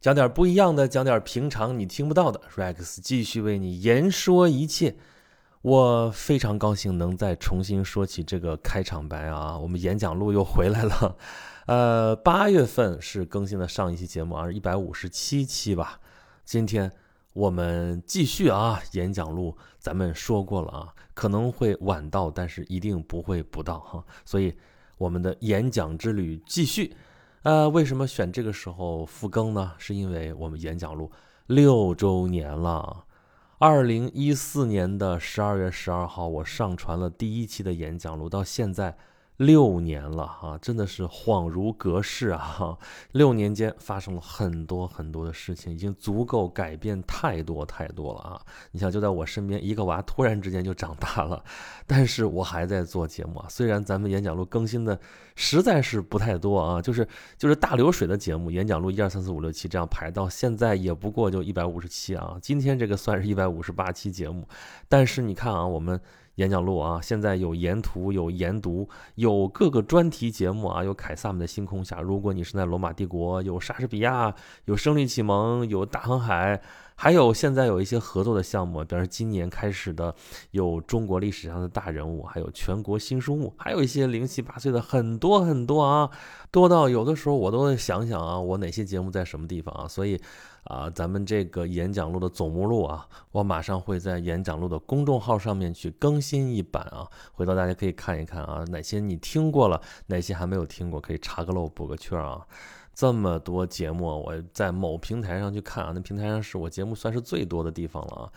讲点不一样的，讲点平常你听不到的。Rex 继续为你言说一切。我非常高兴能再重新说起这个开场白啊！我们演讲录又回来了。呃，八月份是更新的上一期节目啊，一百五十七期吧。今天我们继续啊，演讲录咱们说过了啊，可能会晚到，但是一定不会不到哈。所以我们的演讲之旅继续。呃，为什么选这个时候复更呢？是因为我们演讲录六周年了。二零一四年的十二月十二号，我上传了第一期的演讲录，到现在。六年了哈，真的是恍如隔世啊！六年间发生了很多很多的事情，已经足够改变太多太多了啊！你想，就在我身边，一个娃突然之间就长大了，但是我还在做节目啊。虽然咱们演讲录更新的实在是不太多啊，就是就是大流水的节目，演讲录一二三四五六七这样排到现在也不过就一百五十七啊。今天这个算是一百五十八期节目，但是你看啊，我们。演讲录啊，现在有研图，有研读，有各个专题节目啊，有凯撒们的星空下，如果你是在罗马帝国，有莎士比亚，有胜利启蒙，有大航海，还有现在有一些合作的项目，比如今年开始的有中国历史上的大人物，还有全国新书目，还有一些零七八碎的很多很多啊，多到有的时候我都会想想啊，我哪些节目在什么地方啊，所以。啊，咱们这个演讲录的总目录啊，我马上会在演讲录的公众号上面去更新一版啊，回头大家可以看一看啊，哪些你听过了，哪些还没有听过，可以查个漏补个缺啊。这么多节目，我在某平台上去看啊，那平台上是我节目算是最多的地方了啊，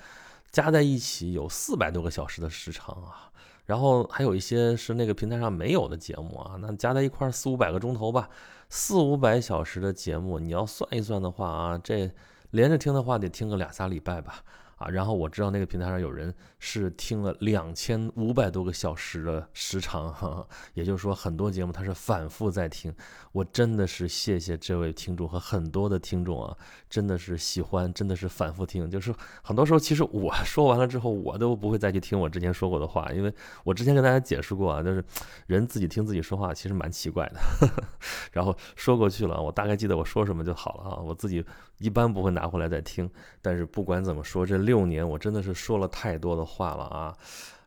加在一起有四百多个小时的时长啊，然后还有一些是那个平台上没有的节目啊，那加在一块四五百个钟头吧。四五百小时的节目，你要算一算的话啊，这连着听的话得听个两仨礼拜吧。啊，然后我知道那个平台上有人是听了两千五百多个小时的时长，哈，也就是说很多节目他是反复在听。我真的是谢谢这位听众和很多的听众啊，真的是喜欢，真的是反复听。就是很多时候其实我 说完了之后，我都不会再去听我之前说过的话，因为我之前跟大家解释过啊，就是人自己听自己说话其实蛮奇怪的。然后说过去了，我大概记得我说什么就好了啊，我自己一般不会拿回来再听。但是不管怎么说，这六。六年，我真的是说了太多的话了啊！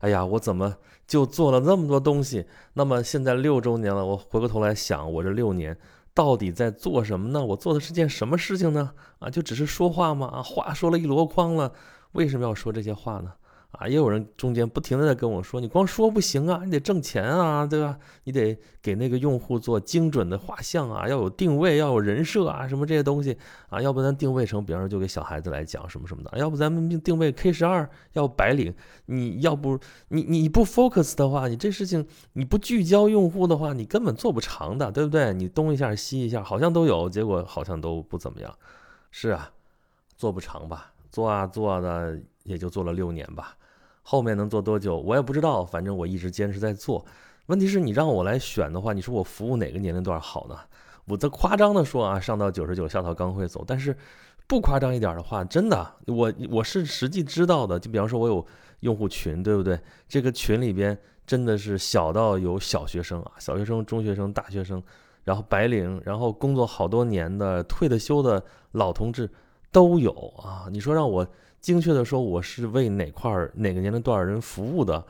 哎呀，我怎么就做了那么多东西？那么现在六周年了，我回过头来想，我这六年到底在做什么呢？我做的是件什么事情呢？啊，就只是说话吗？啊，话说了一箩筐了，为什么要说这些话呢？啊，也有人中间不停的在跟我说，你光说不行啊，你得挣钱啊，对吧？你得给那个用户做精准的画像啊，要有定位，要有人设啊，什么这些东西啊，要不咱定位成，比方说就给小孩子来讲什么什么的，要不咱们定位 K 十二，要白领，你要不你你不 focus 的话，你这事情你不聚焦用户的话，你根本做不长的，对不对？你东一下西一下，好像都有，结果好像都不怎么样，是啊，做不长吧？做啊做的也就做了六年吧。后面能做多久，我也不知道。反正我一直坚持在做。问题是你让我来选的话，你说我服务哪个年龄段好呢？我这夸张的说啊，上到九十九，下到刚会走。但是不夸张一点的话，真的，我我是实际知道的。就比方说，我有用户群，对不对？这个群里边真的是小到有小学生啊，小学生、中学生、大学生，然后白领，然后工作好多年的、退的休的老同志都有啊。你说让我。精确的说，我是为哪块儿哪个年龄段人服务的，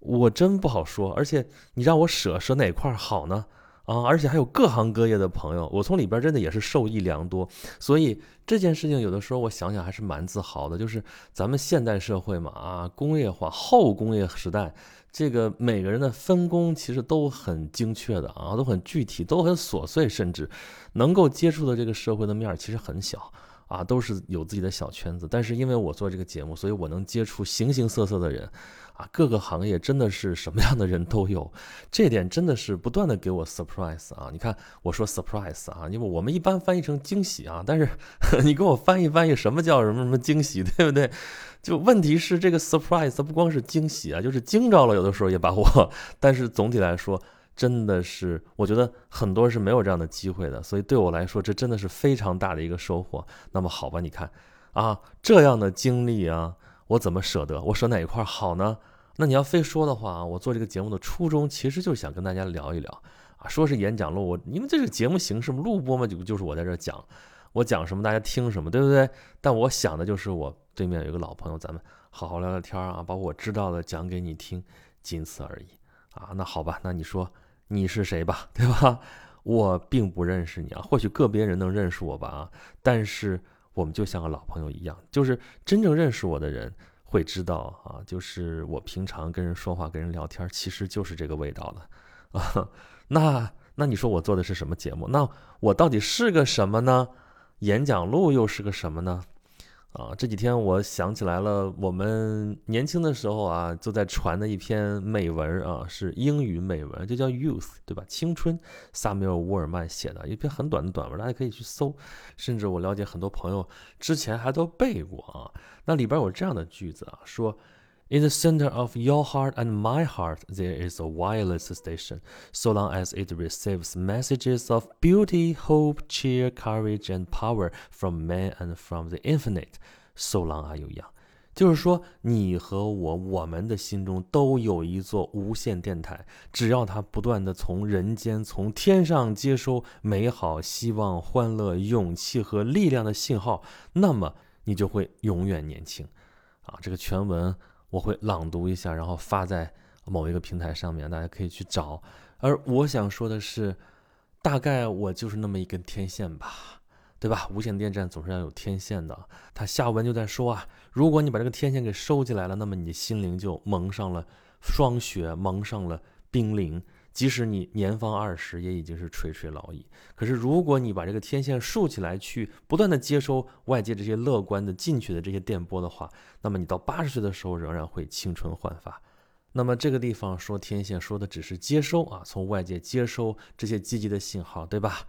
我真不好说。而且你让我舍舍哪块好呢？啊，而且还有各行各业的朋友，我从里边真的也是受益良多。所以这件事情有的时候我想想还是蛮自豪的。就是咱们现代社会嘛，啊，工业化后工业时代，这个每个人的分工其实都很精确的啊，都很具体，都很琐碎，甚至能够接触的这个社会的面其实很小。啊，都是有自己的小圈子，但是因为我做这个节目，所以我能接触形形色色的人，啊，各个行业真的是什么样的人都有，这点真的是不断的给我 surprise 啊！你看我说 surprise 啊，因为我们一般翻译成惊喜啊，但是 你给我翻译翻译什么叫什么什么惊喜，对不对？就问题是这个 surprise 不光是惊喜啊，就是惊着了，有的时候也把我，但是总体来说。真的是，我觉得很多人是没有这样的机会的，所以对我来说，这真的是非常大的一个收获。那么好吧，你看啊，这样的经历啊，我怎么舍得？我舍哪一块好呢？那你要非说的话啊，我做这个节目的初衷其实就是想跟大家聊一聊啊，说是演讲录，我因为这是节目形式嘛，录播嘛，就就是我在这讲。我讲什么大家听什么，对不对？但我想的就是我对面有一个老朋友，咱们好好聊聊天啊，把我知道的讲给你听，仅此而已啊。那好吧，那你说你是谁吧，对吧？我并不认识你啊，或许个别人能认识我吧啊，但是我们就像个老朋友一样，就是真正认识我的人会知道啊，就是我平常跟人说话、跟人聊天，其实就是这个味道了啊。那那你说我做的是什么节目？那我到底是个什么呢？演讲录又是个什么呢？啊，这几天我想起来了，我们年轻的时候啊，就在传的一篇美文啊，是英语美文，就叫《Youth》，对吧？青春，萨缪尔·沃尔曼写的一篇很短的短文，大家可以去搜。甚至我了解很多朋友之前还都背过啊。那里边有这样的句子啊，说。In the center of your heart and my heart, there is a wireless station. So long as it receives messages of beauty, hope, cheer, courage, and power from man and from the infinite, so long are you young. 就是说，你和我，我们的心中都有一座无线电台。只要它不断的从人间、从天上接收美好、希望、欢乐、勇气和力量的信号，那么你就会永远年轻。啊，这个全文。我会朗读一下，然后发在某一个平台上面，大家可以去找。而我想说的是，大概我就是那么一根天线吧，对吧？无线电站总是要有天线的。他下文就在说啊，如果你把这个天线给收起来了，那么你心灵就蒙上了霜雪，蒙上了冰凌。即使你年方二十，也已经是垂垂老矣。可是，如果你把这个天线竖起来，去不断的接收外界这些乐观的进取的这些电波的话，那么你到八十岁的时候仍然会青春焕发。那么这个地方说天线说的只是接收啊，从外界接收这些积极的信号，对吧？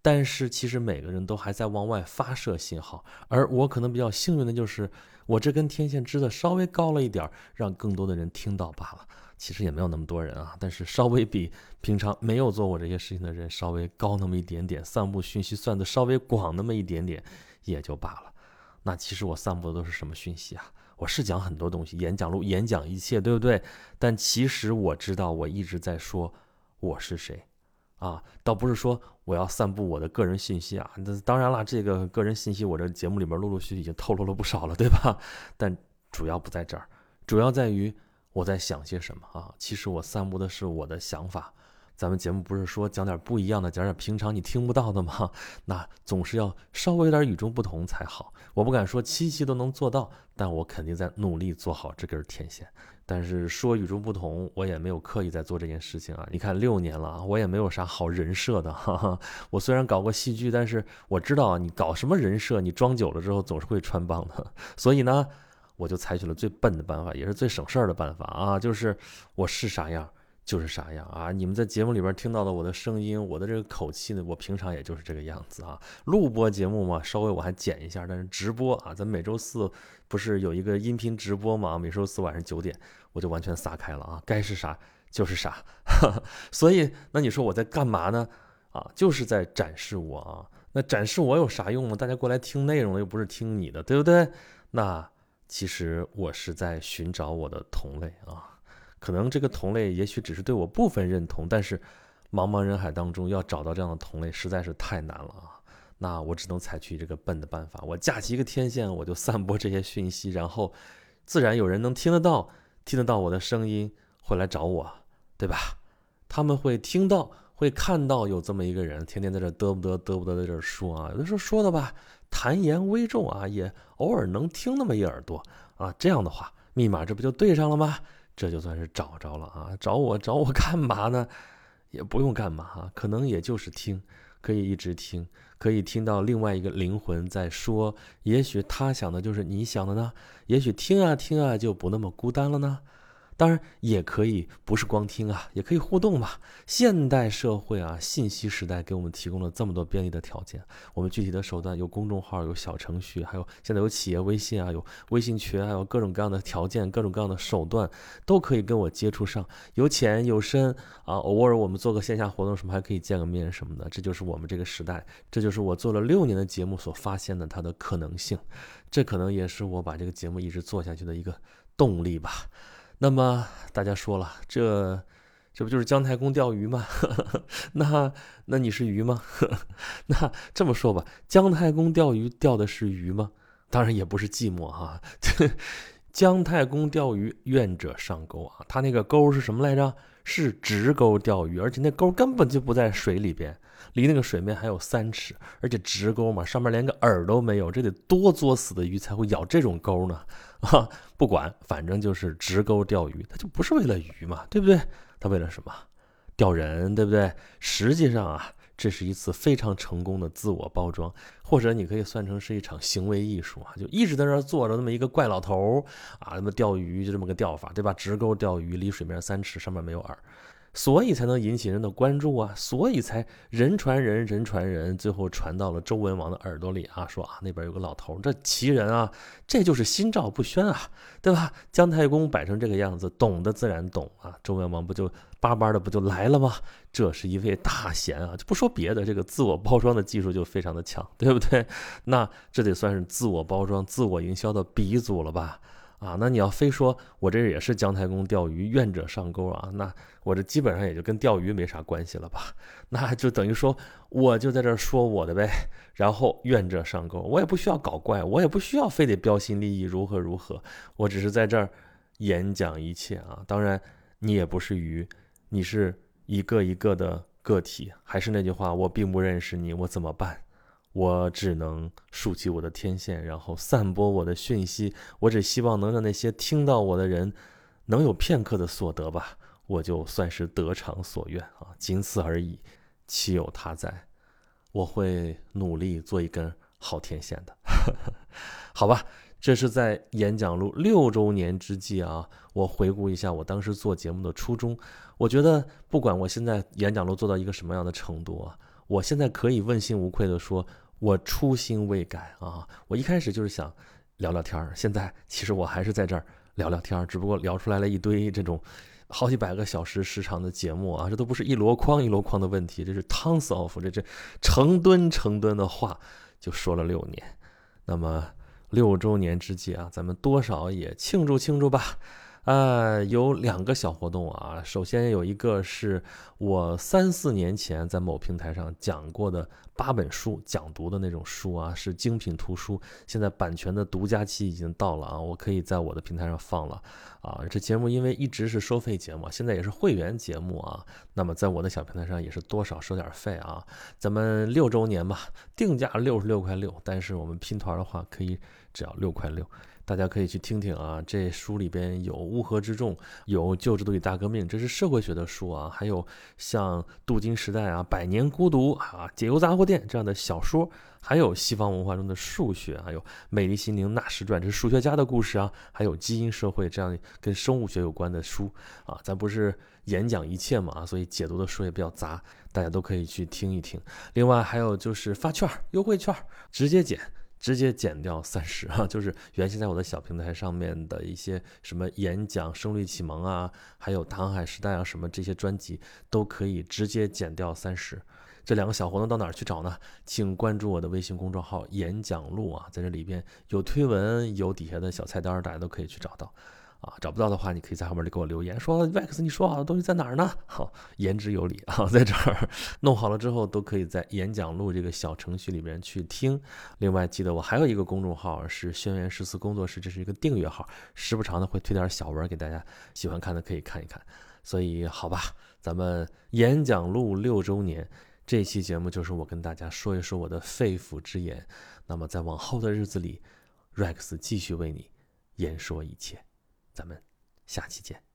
但是其实每个人都还在往外发射信号，而我可能比较幸运的就是我这根天线支的稍微高了一点，让更多的人听到罢了。其实也没有那么多人啊，但是稍微比平常没有做过这些事情的人稍微高那么一点点，散布讯息算得稍微广那么一点点，也就罢了。那其实我散布的都是什么讯息啊？我是讲很多东西，演讲录，演讲一切，对不对？但其实我知道，我一直在说我是谁啊，倒不是说我要散布我的个人信息啊。那当然了，这个个人信息我这节目里边陆陆续续已经透露了不少了，对吧？但主要不在这儿，主要在于。我在想些什么啊？其实我散布的是我的想法。咱们节目不是说讲点不一样的，讲点平常你听不到的吗？那总是要稍微有点与众不同才好。我不敢说七期都能做到，但我肯定在努力做好这根天线。但是说与众不同，我也没有刻意在做这件事情啊。你看六年了，我也没有啥好人设的。哈哈。我虽然搞过戏剧，但是我知道你搞什么人设，你装久了之后总是会穿帮的。所以呢。我就采取了最笨的办法，也是最省事儿的办法啊，就是我是啥样就是啥样啊。你们在节目里边听到的我的声音，我的这个口气呢，我平常也就是这个样子啊。录播节目嘛，稍微我还剪一下，但是直播啊，咱每周四不是有一个音频直播嘛？每周四晚上九点，我就完全撒开了啊，该是啥就是啥。所以，那你说我在干嘛呢？啊，就是在展示我啊。那展示我有啥用呢？大家过来听内容的又不是听你的，对不对？那。其实我是在寻找我的同类啊，可能这个同类也许只是对我部分认同，但是茫茫人海当中要找到这样的同类实在是太难了啊。那我只能采取这个笨的办法，我架起一个天线，我就散播这些讯息，然后自然有人能听得到，听得到我的声音会来找我，对吧？他们会听到。会看到有这么一个人，天天在这嘚不嘚嘚不嘚在这说啊，有的时候说的吧，谈言微重啊，也偶尔能听那么一耳朵啊，这样的话，密码这不就对上了吗？这就算是找着了啊，找我找我干嘛呢？也不用干嘛哈，可能也就是听，可以一直听，可以听到另外一个灵魂在说，也许他想的就是你想的呢，也许听啊听啊就不那么孤单了呢。当然也可以，不是光听啊，也可以互动嘛。现代社会啊，信息时代给我们提供了这么多便利的条件。我们具体的手段有公众号，有小程序，还有现在有企业微信啊，有微信群，还有各种各样的条件，各种各样的手段都可以跟我接触上，有浅有深啊。偶尔我们做个线下活动什么，还可以见个面什么的。这就是我们这个时代，这就是我做了六年的节目所发现的它的可能性。这可能也是我把这个节目一直做下去的一个动力吧。那么大家说了，这这不就是姜太公钓鱼吗？那那你是鱼吗？那这么说吧，姜太公钓鱼钓的是鱼吗？当然也不是寂寞哈。姜太公钓鱼，愿者上钩啊！他那个钩是什么来着？是直钩钓鱼，而且那钩根本就不在水里边，离那个水面还有三尺，而且直钩嘛，上面连个饵都没有，这得多作死的鱼才会咬这种钩呢？啊，不管，反正就是直钩钓鱼，它就不是为了鱼嘛，对不对？它为了什么？钓人，对不对？实际上啊。这是一次非常成功的自我包装，或者你可以算成是一场行为艺术啊！就一直在那儿坐着那么一个怪老头儿啊，那么钓鱼就这么个钓法，对吧？直钩钓鱼，离水面三尺，上面没有饵。所以才能引起人的关注啊，所以才人传人，人传人，最后传到了周文王的耳朵里啊，说啊那边有个老头，这奇人啊，这就是心照不宣啊，对吧？姜太公摆成这个样子，懂的自然懂啊，周文王不就巴巴的不就来了吗？这是一位大贤啊，就不说别的，这个自我包装的技术就非常的强，对不对？那这得算是自我包装、自我营销的鼻祖了吧？啊，那你要非说我这也是姜太公钓鱼，愿者上钩啊，那我这基本上也就跟钓鱼没啥关系了吧？那就等于说我就在这说我的呗，然后愿者上钩，我也不需要搞怪，我也不需要非得标新立异如何如何，我只是在这儿演讲一切啊。当然你也不是鱼，你是一个一个的个体，还是那句话，我并不认识你，我怎么办？我只能竖起我的天线，然后散播我的讯息。我只希望能让那些听到我的人能有片刻的所得吧，我就算是得偿所愿啊，仅此而已，岂有他在？我会努力做一根好天线的，好吧？这是在演讲录六周年之际啊，我回顾一下我当时做节目的初衷。我觉得，不管我现在演讲录做到一个什么样的程度啊。我现在可以问心无愧地说，我初心未改啊！我一开始就是想聊聊天儿，现在其实我还是在这儿聊聊天儿，只不过聊出来了一堆这种好几百个小时时长的节目啊，这都不是一箩筐一箩筐的问题，这是 tons of 这这成吨成吨的话就说了六年。那么六周年之际啊，咱们多少也庆祝庆祝吧。呃，有两个小活动啊。首先有一个是我三四年前在某平台上讲过的八本书讲读的那种书啊，是精品图书。现在版权的独家期已经到了啊，我可以在我的平台上放了啊。这节目因为一直是收费节目，现在也是会员节目啊。那么在我的小平台上也是多少收点费啊。咱们六周年吧，定价六十六块六，但是我们拼团的话可以只要六块六。大家可以去听听啊，这书里边有《乌合之众》，有《旧制度与大革命》，这是社会学的书啊，还有像《镀金时代》啊，《百年孤独》啊，《解忧杂货店》这样的小说，还有西方文化中的数学，还有《美丽心灵纳什传》，这是数学家的故事啊，还有《基因社会》这样跟生物学有关的书啊，咱不是演讲一切嘛，所以解读的书也比较杂，大家都可以去听一听。另外还有就是发券优惠券，直接减。直接减掉三十啊，就是原先在我的小平台上面的一些什么演讲、声律启蒙啊，还有唐海时代啊什么这些专辑，都可以直接减掉三十。这两个小活动到哪儿去找呢？请关注我的微信公众号“演讲录”啊，在这里边有推文，有底下的小菜单，大家都可以去找到。啊，找不到的话，你可以在后面给我留言，说 Vex，你说好的东西在哪儿呢？好，言之有理啊，在这儿弄好了之后，都可以在演讲录这个小程序里面去听。另外，记得我还有一个公众号是轩辕十四工作室，这是一个订阅号，时不常的会推点小文给大家，喜欢看的可以看一看。所以，好吧，咱们演讲录六周年这期节目就是我跟大家说一说我的肺腑之言。那么，在往后的日子里，Rex 继续为你言说一切。咱们下期见。